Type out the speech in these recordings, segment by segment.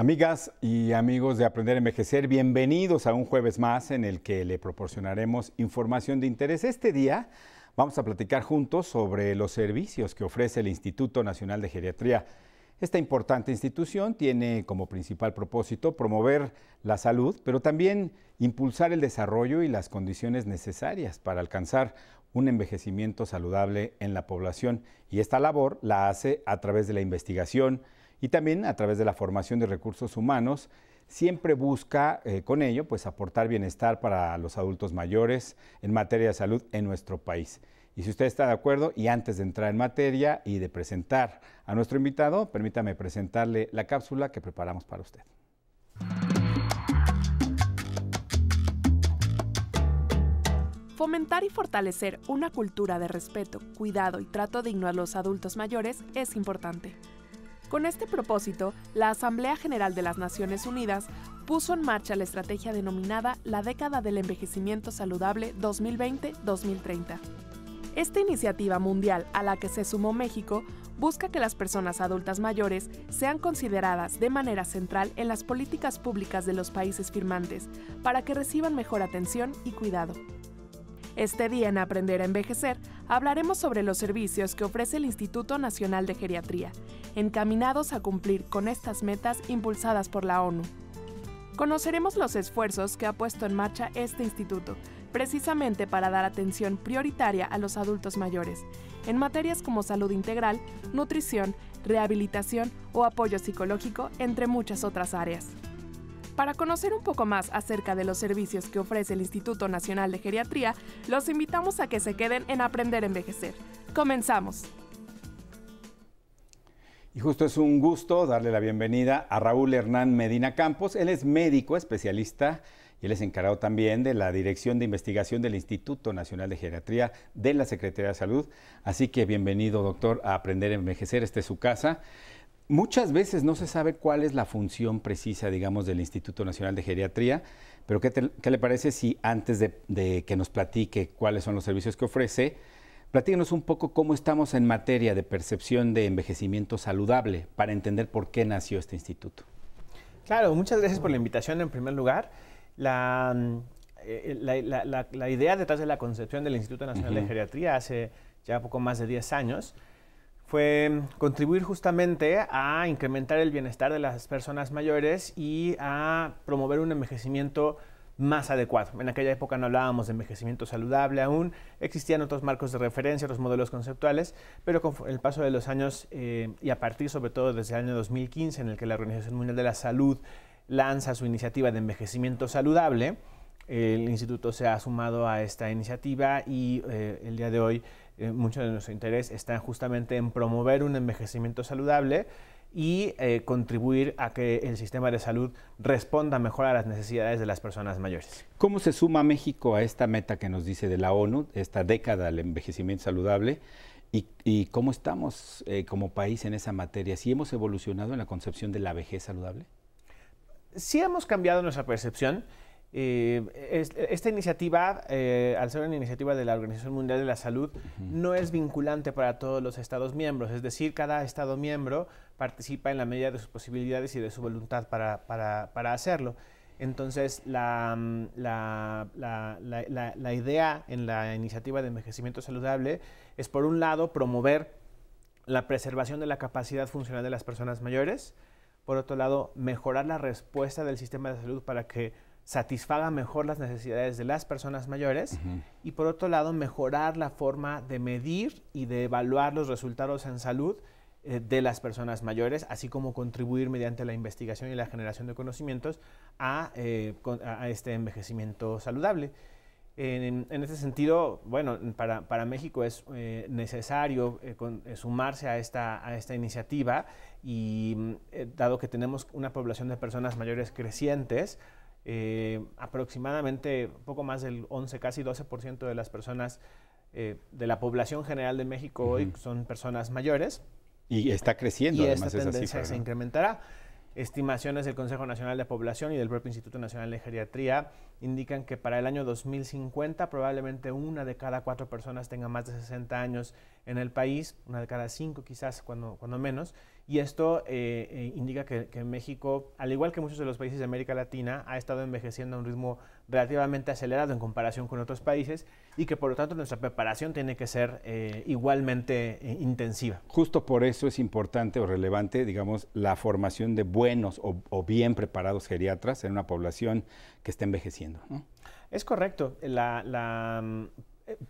Amigas y amigos de Aprender a Envejecer, bienvenidos a un jueves más en el que le proporcionaremos información de interés. Este día vamos a platicar juntos sobre los servicios que ofrece el Instituto Nacional de Geriatría. Esta importante institución tiene como principal propósito promover la salud, pero también impulsar el desarrollo y las condiciones necesarias para alcanzar un envejecimiento saludable en la población. Y esta labor la hace a través de la investigación, y también a través de la formación de recursos humanos, siempre busca eh, con ello pues aportar bienestar para los adultos mayores en materia de salud en nuestro país. Y si usted está de acuerdo, y antes de entrar en materia y de presentar a nuestro invitado, permítame presentarle la cápsula que preparamos para usted. Fomentar y fortalecer una cultura de respeto, cuidado y trato digno a los adultos mayores es importante. Con este propósito, la Asamblea General de las Naciones Unidas puso en marcha la estrategia denominada la década del envejecimiento saludable 2020-2030. Esta iniciativa mundial a la que se sumó México busca que las personas adultas mayores sean consideradas de manera central en las políticas públicas de los países firmantes para que reciban mejor atención y cuidado. Este día en Aprender a Envejecer hablaremos sobre los servicios que ofrece el Instituto Nacional de Geriatría, encaminados a cumplir con estas metas impulsadas por la ONU. Conoceremos los esfuerzos que ha puesto en marcha este instituto, precisamente para dar atención prioritaria a los adultos mayores, en materias como salud integral, nutrición, rehabilitación o apoyo psicológico, entre muchas otras áreas. Para conocer un poco más acerca de los servicios que ofrece el Instituto Nacional de Geriatría, los invitamos a que se queden en Aprender a Envejecer. Comenzamos. Y justo es un gusto darle la bienvenida a Raúl Hernán Medina Campos. Él es médico especialista y él es encargado también de la Dirección de Investigación del Instituto Nacional de Geriatría de la Secretaría de Salud. Así que bienvenido, doctor, a Aprender a Envejecer. Esta es su casa. Muchas veces no se sabe cuál es la función precisa, digamos, del Instituto Nacional de Geriatría, pero ¿qué, le parece si antes de, que nos platique cuáles son los servicios que ofrece, platíquenos un poco cómo estamos en materia de percepción de envejecimiento saludable para entender por qué nació este instituto? Claro, muchas gracias por la invitación en primer lugar. La, eh, la, idea detrás de la concepción del Instituto Nacional de Geriatría hace ya poco más de 10 años fue contribuir justamente a incrementar el bienestar de las personas mayores y a promover un envejecimiento más adecuado. En aquella época no hablábamos de envejecimiento saludable aún, existían otros marcos de referencia, otros modelos conceptuales, pero con el paso de los años eh, y a partir sobre todo desde el año 2015 en el que la Organización Mundial de la Salud lanza su iniciativa de envejecimiento saludable, el instituto se ha sumado a esta iniciativa y eh, el día de hoy eh, mucho de nuestro interés está justamente en promover un envejecimiento saludable y eh, contribuir a que el sistema de salud responda mejor a las necesidades de las personas mayores. ¿Cómo se suma México a esta meta que nos dice de la ONU, esta década del envejecimiento saludable? ¿Y, cómo estamos eh, como país en esa materia? ¿Sí hemos evolucionado en la concepción de la vejez saludable? Sí hemos cambiado nuestra percepción. Eh, esta iniciativa, eh, al ser una iniciativa de la Organización Mundial de la Salud, no es vinculante para todos los Estados miembros, es decir, cada Estado miembro participa en la medida de sus posibilidades y de su voluntad para, para, hacerlo. Entonces, la, la, la, la, idea en la iniciativa de envejecimiento saludable es, por un lado, promover la preservación de la capacidad funcional de las personas mayores, por otro lado, mejorar la respuesta del sistema de salud para que satisfaga mejor las necesidades de las personas mayores y por otro lado mejorar la forma de medir y de evaluar los resultados en salud eh, de las personas mayores, así como contribuir mediante la investigación y la generación de conocimientos a, eh, este envejecimiento saludable. En, este sentido, bueno, para, México es eh, necesario sumarse a esta, a esta iniciativa y dado que tenemos una población de personas mayores crecientes, eh, aproximadamente poco más del 11, casi 12% de las personas eh, de la población general de México hoy son personas mayores. Y está creciendo, y esta tendencia se incrementará. Estimaciones del Consejo Nacional de Población y del propio Instituto Nacional de Geriatría indican que para el año 2050 probablemente una de cada cuatro personas tenga más de 60 años en el país, una de cada cinco quizás cuando, cuando menos, Y esto eh, eh, indica que, México, al igual que muchos de los países de América Latina, ha estado envejeciendo a un ritmo relativamente acelerado en comparación con otros países y que por lo tanto nuestra preparación tiene que ser eh, igualmente intensiva. Justo por eso es importante o relevante, digamos, la formación de buenos o, bien preparados geriatras en una población que está envejeciendo. Es correcto, la, mm,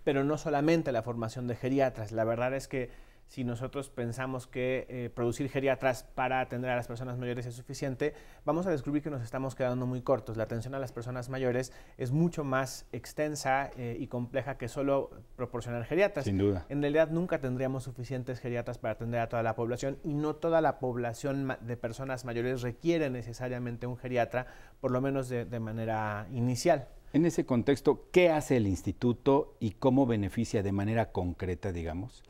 pero no solamente la formación de geriatras. La verdad es que si nosotros pensamos que eh, producir geriatras para atender a las personas mayores es suficiente, vamos a descubrir que nos estamos quedando muy cortos. La atención a las personas mayores es mucho más extensa eh, y compleja que solo proporcionar geriatras. Sin duda. En realidad nunca tendríamos suficientes geriatras para atender a toda la población y no toda la población de personas mayores requiere necesariamente un geriatra, por lo menos de, de manera inicial. En ese contexto, ¿qué hace el instituto y cómo beneficia de manera concreta, digamos,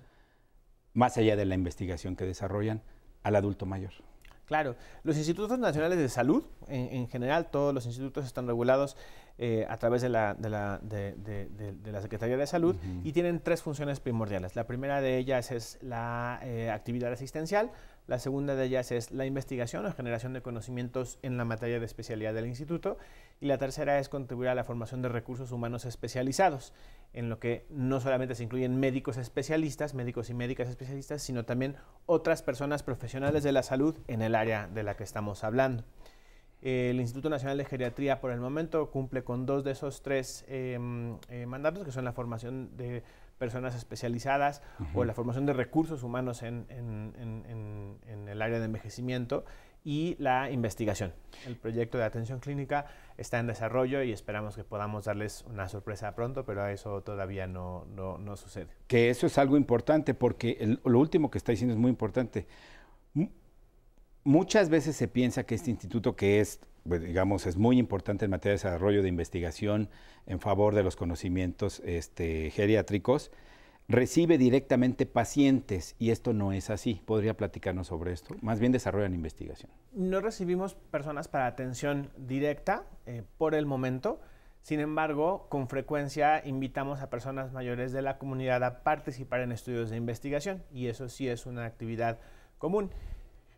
más allá de la investigación que desarrollan, al adulto mayor. Claro, los institutos nacionales de salud, en, general, todos los institutos están regulados eh, a través de la, de, la, de, de, la, Secretaría de Salud y tienen tres funciones primordiales. La primera de ellas es la eh, actividad asistencial, la segunda de ellas es la investigación o generación de conocimientos en la materia de especialidad del instituto. Y la tercera es contribuir a la formación de recursos humanos especializados, en lo que no solamente se incluyen médicos especialistas, médicos y médicas especialistas, sino también otras personas profesionales de la salud en el área de la que estamos hablando. El Instituto Nacional de Geriatría por el momento cumple con dos de esos tres em, eh, mandatos, que son la formación de personas especializadas o la formación de recursos humanos en, el área de envejecimiento y la investigación. El proyecto de atención clínica está en desarrollo y esperamos que podamos darles una sorpresa pronto, pero eso todavía no, sucede. Que eso es algo importante porque lo último que está diciendo es muy importante. Muchas veces se piensa que este instituto que es digamos, es muy importante en materia de desarrollo de investigación en favor de los conocimientos este, geriátricos, recibe directamente pacientes y esto no es así. ¿Podría platicarnos sobre esto? Más bien desarrollan investigación. No recibimos personas para atención directa eh, por el momento. Sin embargo, con frecuencia invitamos a personas mayores de la comunidad a participar en estudios de investigación y eso sí es una actividad común.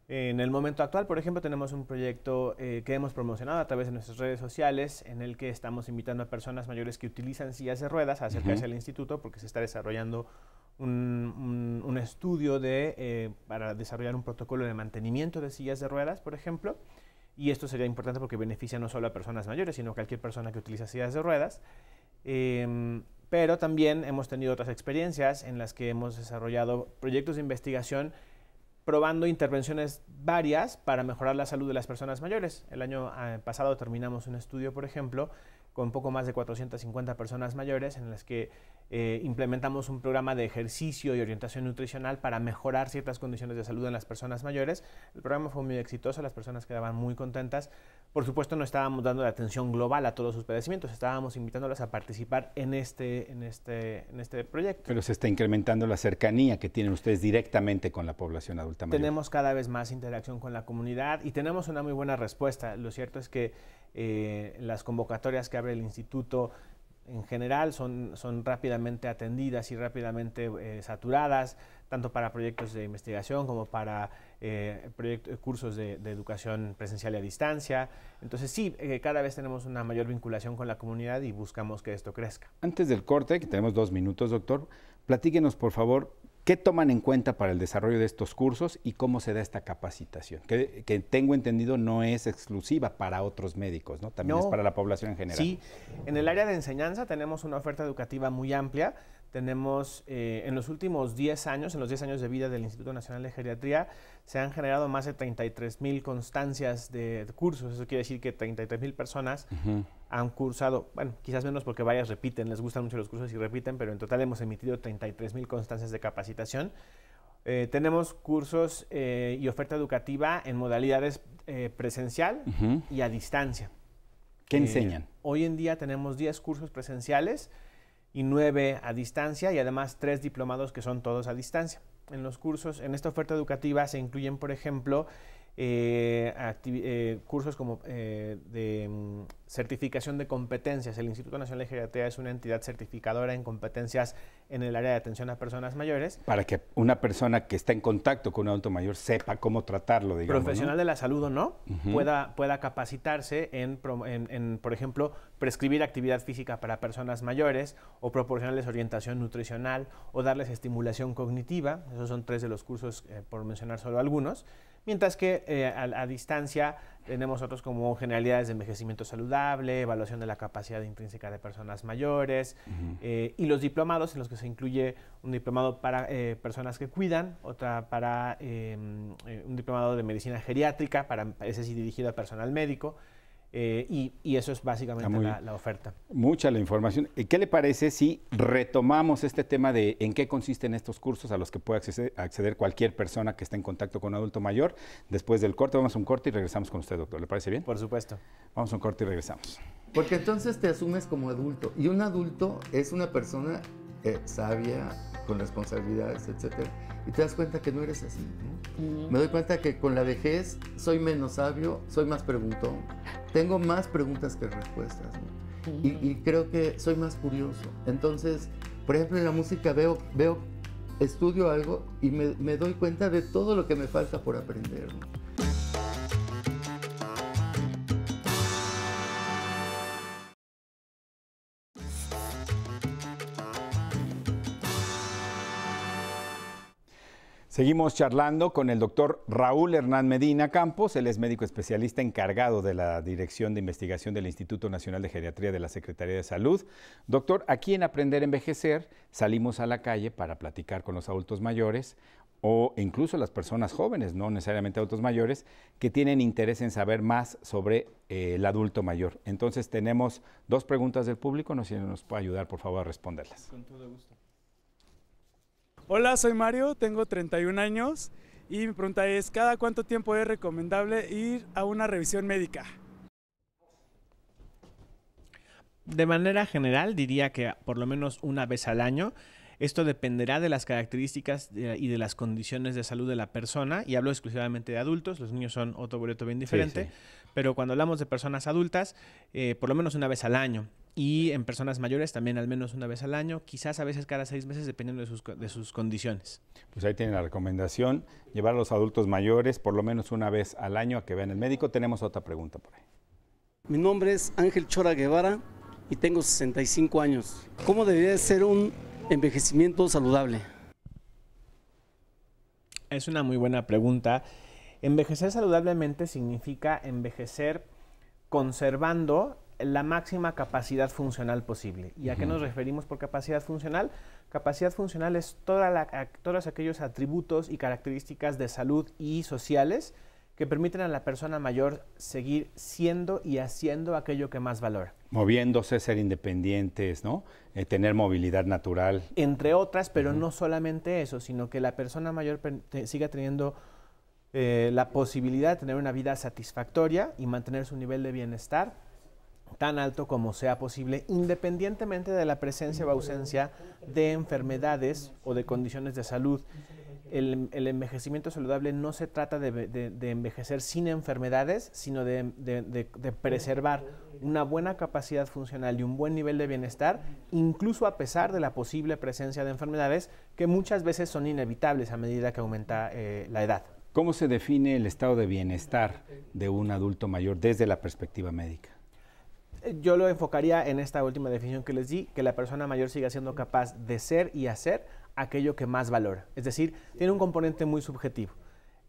En el momento actual, por ejemplo, tenemos un proyecto eh, que hemos promocionado a través de nuestras redes sociales en el que estamos invitando a personas mayores que utilizan sillas de ruedas a acercarse al instituto porque se está desarrollando un, estudio de, eh, para desarrollar un protocolo de mantenimiento de sillas de ruedas, por ejemplo. Y esto sería importante porque beneficia no solo a personas mayores, sino a cualquier persona que utiliza sillas de ruedas. Em, pero también hemos tenido otras experiencias en las que hemos desarrollado proyectos de investigación probando intervenciones varias para mejorar la salud de las personas mayores. El año eh, pasado terminamos un estudio, por ejemplo, con poco más de 450 personas mayores en las que eh, implementamos un programa de ejercicio y orientación nutricional para mejorar ciertas condiciones de salud en las personas mayores. El programa fue muy exitoso, las personas quedaban muy contentas. Por supuesto, no estábamos dando la atención global a todos sus padecimientos, estábamos invitándolas a participar en este, en, este, en este proyecto. Pero se está incrementando la cercanía que tienen ustedes directamente con la población adulta mayor. Tenemos cada vez más interacción con la comunidad y tenemos una muy buena respuesta. Lo cierto es que eh, las convocatorias que el instituto en general son, son rápidamente atendidas y rápidamente eh, saturadas, tanto para proyectos de investigación como para eh, cursos de, educación presencial y a distancia. Entonces sí, eh, cada vez tenemos una mayor vinculación con la comunidad y buscamos que esto crezca. Antes del corte, que tenemos dos minutos, doctor, platíquenos por favor ¿Qué toman en cuenta para el desarrollo de estos cursos y cómo se da esta capacitación? Que, tengo entendido no es exclusiva para otros médicos, ¿no? También es para la población en general. Sí, en el área de enseñanza tenemos una oferta educativa muy amplia. Tenemos, eh, en los últimos 10 años, en los 10 años de vida del Instituto Nacional de Geriatría, se han generado más de 33 mil constancias de, cursos. Eso quiere decir que 33 mil personas han cursado, bueno, quizás menos porque varias repiten, les gustan mucho los cursos y repiten, pero en total hemos emitido 33 mil constancias de capacitación. Eh, tenemos cursos eh, y oferta educativa en modalidades presencial y a distancia. ¿Qué enseñan? Hoy en día tenemos 10 cursos presenciales y nueve a distancia y además tres diplomados que son todos a distancia. En los cursos, en esta oferta educativa se incluyen, por ejemplo, eh, eh, cursos como eh, de mm, certificación de competencias. El Instituto Nacional de Geriatría es una entidad certificadora en competencias en el área de atención a personas mayores. Para que una persona que está en contacto con un adulto mayor sepa cómo tratarlo, digamos. Profesional de la salud o no, pueda, pueda capacitarse en, en, por ejemplo, prescribir actividad física para personas mayores o proporcionarles orientación nutricional o darles estimulación cognitiva. Esos son tres de los cursos, por mencionar solo algunos mientras que eh, a, distancia tenemos otros como generalidades de envejecimiento saludable, evaluación de la capacidad intrínseca de personas mayores eh, y los diplomados en los que se incluye un diplomado para eh, personas que cuidan, otra para em, un diplomado de medicina geriátrica, para ese sí dirigido al personal médico, eh, y, eso es básicamente la, oferta. Mucha la información. ¿Qué le parece si retomamos este tema de en qué consisten estos cursos a los que puede acceder, cualquier persona que esté en contacto con un adulto mayor? Después del corte, vamos a un corte y regresamos con usted, doctor. ¿Le parece bien? Por supuesto. Vamos a un corte y regresamos. Porque entonces te asumes como adulto. Y un adulto es una persona eh, sabia, con responsabilidades, etcétera. Y te das cuenta que no eres así. Me doy cuenta que con la vejez soy menos sabio, soy más preguntón, tengo más preguntas que respuestas. y, creo que soy más curioso. Entonces, por ejemplo, en la música veo, veo estudio algo y me, me doy cuenta de todo lo que me falta por aprender. Seguimos charlando con el doctor Raúl Hernán Medina Campos, él es médico especialista encargado de la Dirección de Investigación del Instituto Nacional de Geriatría de la Secretaría de Salud. Doctor, aquí en Aprender a Envejecer salimos a la calle para platicar con los adultos mayores o incluso las personas jóvenes, no necesariamente adultos mayores, que tienen interés en saber más sobre eh, el adulto mayor. Entonces tenemos dos preguntas del público, no sé si nos puede ayudar por favor a responderlas. Con todo gusto. Hola, soy Mario, tengo 31 años y mi pregunta es, ¿cada cuánto tiempo es recomendable ir a una revisión médica? De manera general, diría que por lo menos una vez al año. Esto dependerá de las características y de las condiciones de salud de la persona, y hablo exclusivamente de adultos, los niños son otro boleto bien diferente, pero cuando hablamos de personas adultas, eh, por lo menos una vez al año. Y en personas mayores también al menos una vez al año, quizás a veces cada seis meses dependiendo de sus, de sus condiciones. Pues ahí tienen la recomendación, llevar a los adultos mayores por lo menos una vez al año a que vean el médico. Tenemos otra pregunta por ahí. Mi nombre es Ángel Chora Guevara y tengo 65 años. ¿Cómo debería ser un envejecimiento saludable? Es una muy buena pregunta. Envejecer saludablemente significa envejecer conservando la máxima capacidad funcional posible. ¿Y a qué nos referimos por capacidad funcional? Capacidad funcional es todos aquellos atributos y características de salud y sociales que permiten a la persona mayor seguir siendo y haciendo aquello que más valora. Moviéndose, ser independientes, ¿no? Eh, tener movilidad natural. Entre otras, pero no solamente eso, sino que la persona mayor siga teniendo eh, la posibilidad de tener una vida satisfactoria y mantener su nivel de bienestar tan alto como sea posible, independientemente de la presencia o ausencia de enfermedades o de condiciones de salud. El, envejecimiento saludable no se trata de, envejecer sin enfermedades, sino de, preservar una buena capacidad funcional y un buen nivel de bienestar, incluso a pesar de la posible presencia de enfermedades que muchas veces son inevitables a medida que aumenta eh, la edad. ¿Cómo se define el estado de bienestar de un adulto mayor desde la perspectiva médica? Yo lo enfocaría en esta última definición que les di, que la persona mayor siga siendo capaz de ser y hacer aquello que más valora. Es decir, tiene un componente muy subjetivo.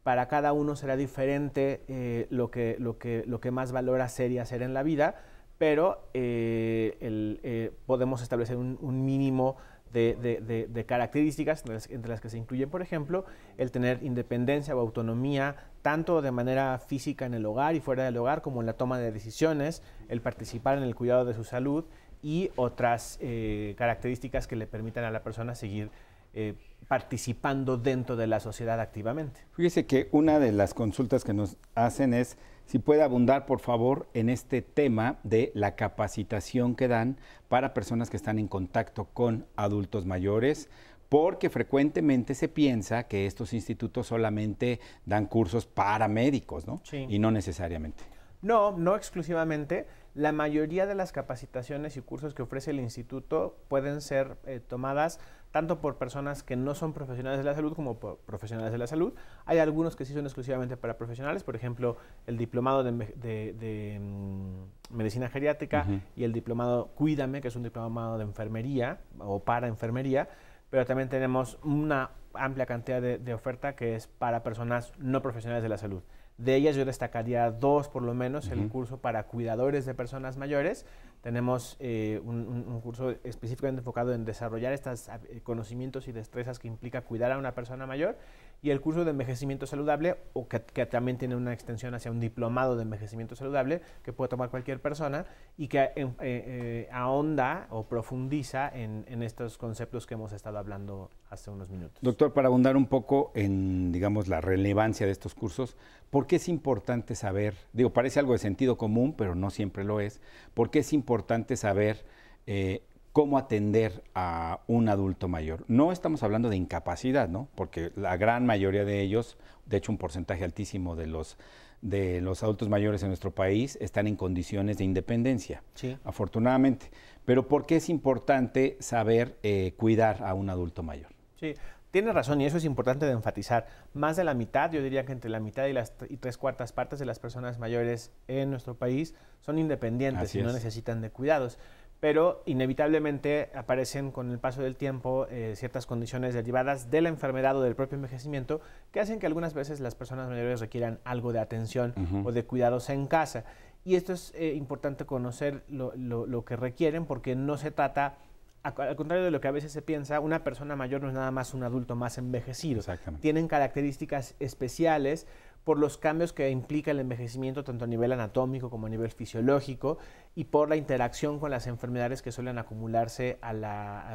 Para cada uno será diferente eh, lo, que, lo, que, lo que más valora ser y hacer en la vida, pero eh, eh, podemos establecer un mínimo de, características entre las, que se incluye, por ejemplo, el tener independencia o autonomía, tanto de manera física en el hogar y fuera del hogar, como en la toma de decisiones, el participar en el cuidado de su salud y otras eh, características que le permitan a la persona seguir eh, participando dentro de la sociedad activamente. Fíjese que una de las consultas que nos hacen es si puede abundar, por favor, en este tema de la capacitación que dan para personas que están en contacto con adultos mayores, porque frecuentemente se piensa que estos institutos solamente dan cursos para médicos, ¿no? Sí. Y no necesariamente. No, no exclusivamente. La mayoría de las capacitaciones y cursos que ofrece el instituto pueden ser eh, tomadas tanto por personas que no son profesionales de la salud como por profesionales de la salud. Hay algunos que sí son exclusivamente para profesionales, por ejemplo, el diplomado de, me- de- de, mm, medicina geriátrica y el diplomado Cuídame, que es un diplomado de enfermería o para enfermería, pero también tenemos una amplia cantidad de, de oferta que es para personas no profesionales de la salud. De ellas yo destacaría dos por lo menos, el curso para cuidadores de personas mayores. Tenemos eh, un, curso específicamente enfocado en desarrollar estos conocimientos y destrezas que implica cuidar a una persona mayor. Y el curso de envejecimiento saludable, o que, también tiene una extensión hacia un diplomado de envejecimiento saludable que puede tomar cualquier persona y que eh, eh, ahonda o profundiza en, en estos conceptos que hemos estado hablando hace unos minutos. Doctor, para abundar un poco en, digamos, la relevancia de estos cursos, ¿por qué es importante saber, digo, parece algo de sentido común, pero no siempre lo es, ¿por qué es importante saber eh, cómo atender a un adulto mayor? No estamos hablando de incapacidad, ¿no? Porque la gran mayoría de ellos, de hecho un porcentaje altísimo de los, de los adultos mayores en nuestro país están en condiciones de independencia Sí. afortunadamente. Pero ¿por qué es importante saber eh, cuidar a un adulto mayor? Sí, tiene razón y eso es importante de enfatizar. Más de la mitad, yo diría que entre la mitad y las y tres cuartas partes de las personas mayores en nuestro país son independientes Así y no es. necesitan de cuidados. Pero inevitablemente aparecen con el paso del tiempo eh, ciertas condiciones derivadas de la enfermedad o del propio envejecimiento que hacen que algunas veces las personas mayores requieran algo de atención o de cuidados en casa. Y esto es eh, importante conocer lo, lo- lo que requieren porque no se trata, al contrario de lo que a veces se piensa, una persona mayor no es nada más un adulto más envejecido. Exactamente. Tienen características especiales por los cambios que implica el envejecimiento tanto a nivel anatómico como a nivel fisiológico y por la interacción con las enfermedades que suelen acumularse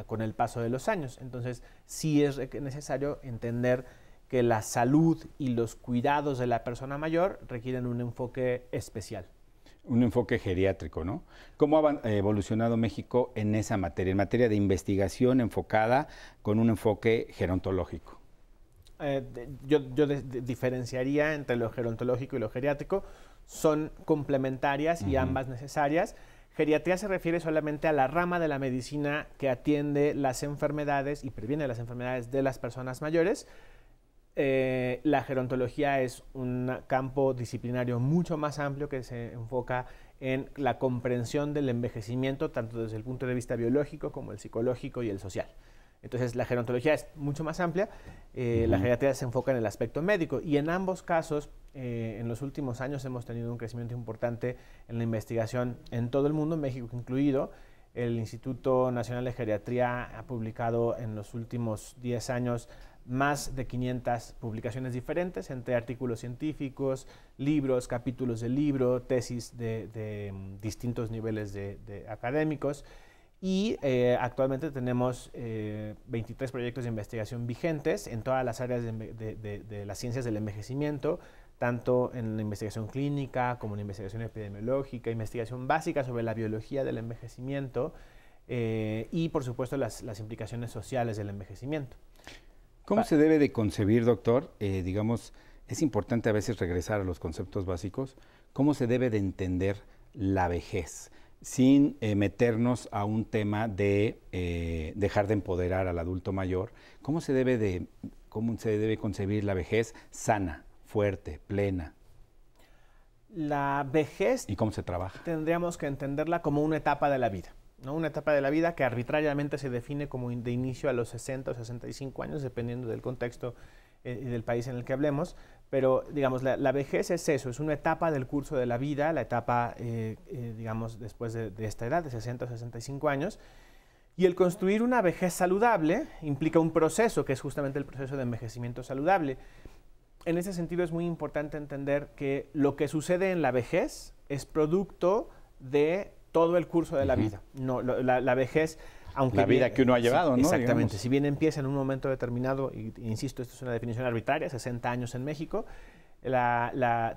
con el paso de los años. Entonces, sí es necesario entender que la salud y los cuidados de la persona mayor requieren un enfoque especial. Un enfoque geriátrico, ¿no? ¿Cómo ha evolucionado México en esa materia, en materia de investigación enfocada con un enfoque gerontológico? Eh, yo yo de- de- diferenciaría entre lo gerontológico y lo geriátrico. Son complementarias y ambas necesarias. Geriatría se refiere solamente a la rama de la medicina que atiende las enfermedades y previene las enfermedades de las personas mayores. Eh, la gerontología es un campo disciplinario mucho más amplio que se enfoca en la comprensión del envejecimiento, tanto desde el punto de vista biológico como el psicológico y el social. Entonces, la gerontología es mucho más amplia, eh, la geriatría se enfoca en el aspecto médico y en ambos casos, eh, en los últimos años hemos tenido un crecimiento importante en la investigación en todo el mundo, México incluido. El Instituto Nacional de Geriatría ha publicado en los últimos 10 años más de 500 publicaciones diferentes entre artículos científicos, libros, capítulos de libro, tesis de, de, mm, distintos niveles de, de académicos. Y eh, actualmente tenemos eh, 23 proyectos de investigación vigentes en todas las áreas de, enve- de- de- de las ciencias del envejecimiento, tanto en la investigación clínica como en la investigación epidemiológica, investigación básica sobre la biología del envejecimiento eh, y, por supuesto, las, las implicaciones sociales del envejecimiento. ¿Cómo se debe de concebir, doctor? Eh, digamos, es importante a veces regresar a los conceptos básicos. ¿Cómo se debe de entender la vejez? Sin eh, meternos a un tema de eh, dejar de empoderar al adulto mayor. ¿Cómo se debe de, cómo se debe concebir la vejez sana, fuerte, plena? La vejez ¿Y cómo se trabaja? tendríamos que entenderla como una etapa de la vida, ¿no? Una etapa de la vida que arbitrariamente se define como de inicio a los 60 o 65 años, dependiendo del contexto eh, y del país en el que hablemos. Pero, digamos, la, la vejez es eso, es una etapa del curso de la vida, la etapa, eh, eh, digamos, después de, de esta edad, de 60 o 65 años. Y el construir una vejez saludable implica un proceso, que es justamente el proceso de envejecimiento saludable. En ese sentido es muy importante entender que lo que sucede en la vejez es producto de todo el curso de la vida. No, lo- la, la vejez, aunque La vida bien- que uno ha sí, llevado, ¿no? Exactamente. Digamos. Si bien empieza en un momento determinado, y insisto, esto es una definición arbitraria, 60 años en México,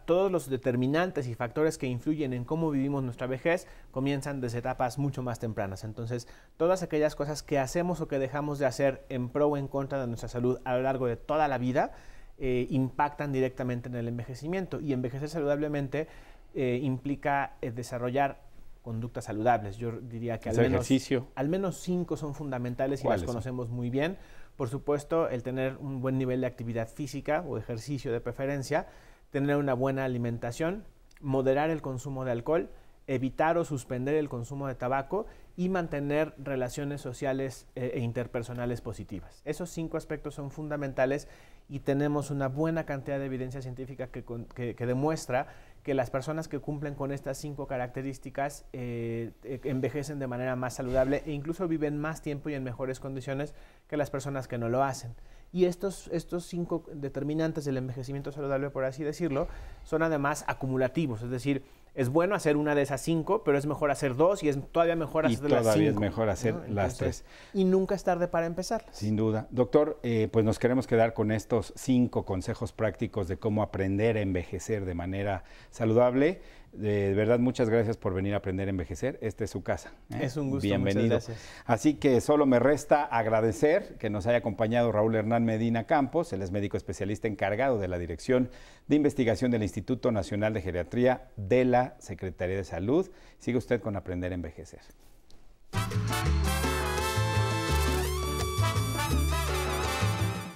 todos los determinantes y factores que influyen en cómo vivimos nuestra vejez comienzan desde etapas mucho más tempranas. Entonces, todas aquellas cosas que hacemos o que dejamos de hacer en pro o en contra de nuestra salud a lo largo de toda la vida eh, impactan directamente en el envejecimiento. Y envejecer saludablemente eh, implica eh, desarrollar conductas saludables. Yo diría que al menos, al menos, cinco son fundamentales y las conocemos muy bien. Por supuesto, el tener un buen nivel de actividad física o ejercicio de preferencia, tener una buena alimentación, moderar el consumo de alcohol, evitar o suspender el consumo de tabaco y mantener relaciones sociales e interpersonales positivas. Esos cinco aspectos son fundamentales y tenemos una buena cantidad de evidencia científica que, demuestra que las personas que cumplen con estas cinco características eh, eh, envejecen de manera más saludable e incluso viven más tiempo y en mejores condiciones que las personas que no lo hacen. Y estos, estos cinco determinantes del envejecimiento saludable, por así decirlo, son además acumulativos, es decir, es bueno hacer una de esas cinco, pero es mejor hacer dos y es todavía mejor hacer las cinco. todavía es mejor hacer las tres. Y nunca es tarde para empezar. Sin duda. Doctor, eh, pues nos queremos quedar con estos cinco consejos prácticos de cómo aprender a envejecer de manera saludable. De verdad, muchas gracias por venir a aprender a envejecer. Esta es su casa. ¿eh? Es un gusto. Bienvenido. Así que solo me resta agradecer que nos haya acompañado Raúl Hernán Medina Campos. Él es médico especialista encargado de la Dirección de Investigación del Instituto Nacional de Geriatría de la Secretaría de Salud. Sigue usted con Aprender a Envejecer.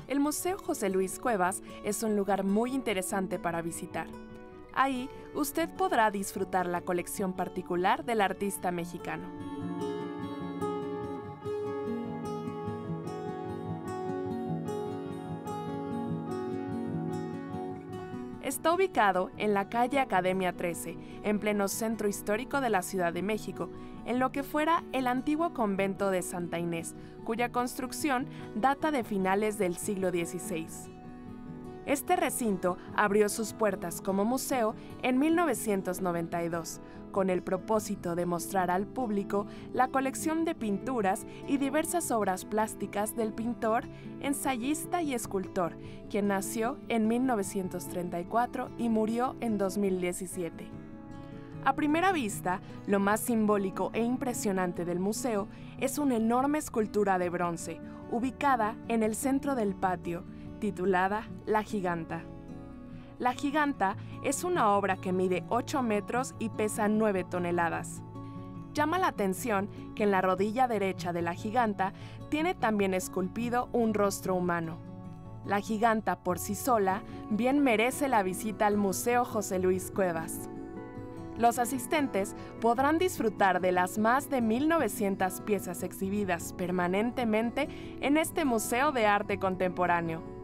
El Museo José Luis Cuevas es un lugar muy interesante para visitar. Ahí usted podrá disfrutar la colección particular del artista mexicano. Está ubicado en la calle Academia 13, en pleno centro histórico de la Ciudad de México, en lo que fuera el antiguo convento de Santa Inés, cuya construcción data de finales del siglo XVI. Este recinto abrió sus puertas como museo en 1992, con el propósito de mostrar al público la colección de pinturas y diversas obras plásticas del pintor, ensayista y escultor, quien nació en 1934 y murió en 2017. A primera vista, lo más simbólico e impresionante del museo es una enorme escultura de bronce, ubicada en el centro del patio, titulada La Giganta. La Giganta es una obra que mide 8 metros y pesa 9 toneladas. Llama la atención que en la rodilla derecha de la giganta tiene también esculpido un rostro humano. La giganta por sí sola bien merece la visita al Museo José Luis Cuevas. Los asistentes podrán disfrutar de las más de 1.900 piezas exhibidas permanentemente en este Museo de Arte Contemporáneo.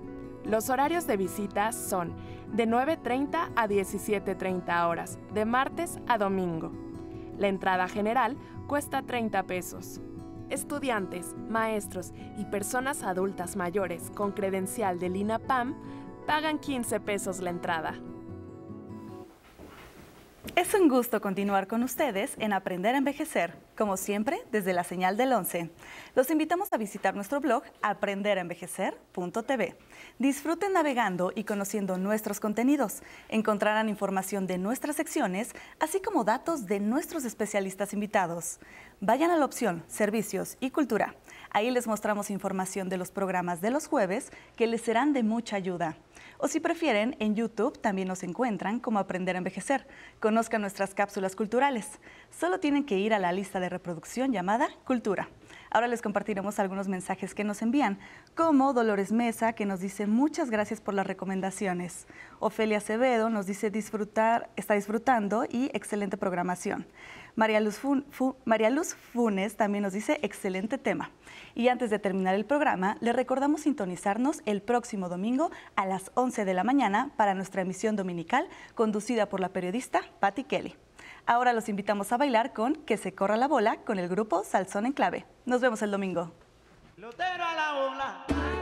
Los horarios de visita son de 9.30 a 17.30 horas, de martes a domingo. La entrada general cuesta 30 pesos. Estudiantes, maestros y personas adultas mayores con credencial del INAPAM pagan 15 pesos la entrada. Es un gusto continuar con ustedes en Aprender a Envejecer, como siempre desde la señal del 11. Los invitamos a visitar nuestro blog aprenderaenvejecer.tv. Disfruten navegando y conociendo nuestros contenidos. Encontrarán información de nuestras secciones, así como datos de nuestros especialistas invitados. Vayan a la opción Servicios y Cultura. Ahí les mostramos información de los programas de los jueves que les serán de mucha ayuda. O si prefieren, en YouTube también nos encuentran como Aprender a Envejecer. Conozcan nuestras cápsulas culturales. Solo tienen que ir a la lista de reproducción llamada Cultura. Ahora les compartiremos algunos mensajes que nos envían, como Dolores Mesa, que nos dice muchas gracias por las recomendaciones. Ofelia Acevedo nos dice disfrutar, está disfrutando y excelente programación. María Luz, María Luz Funes también nos dice excelente tema. Y antes de terminar el programa, le recordamos sintonizarnos el próximo domingo a las 11 de la mañana para nuestra emisión dominical conducida por la periodista Patti Kelly. Ahora los invitamos a bailar con Que se corra la bola con el grupo Salzón en Clave. Nos vemos el domingo. pelota a la bola.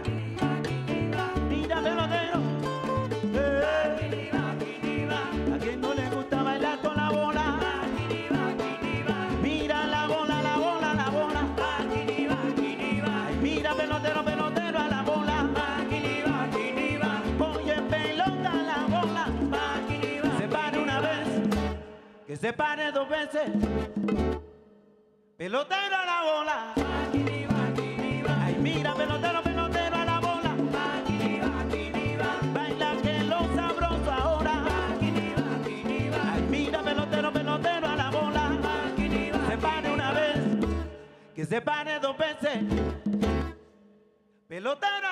Pelotero a la bola. Ay, mira, pelotero, pelotero a la bola. Baila que lo sabroso ahora. Ay, mira, pelotero, pelotero a la bola. Se pare una vez, que se pare dos veces. Pelotero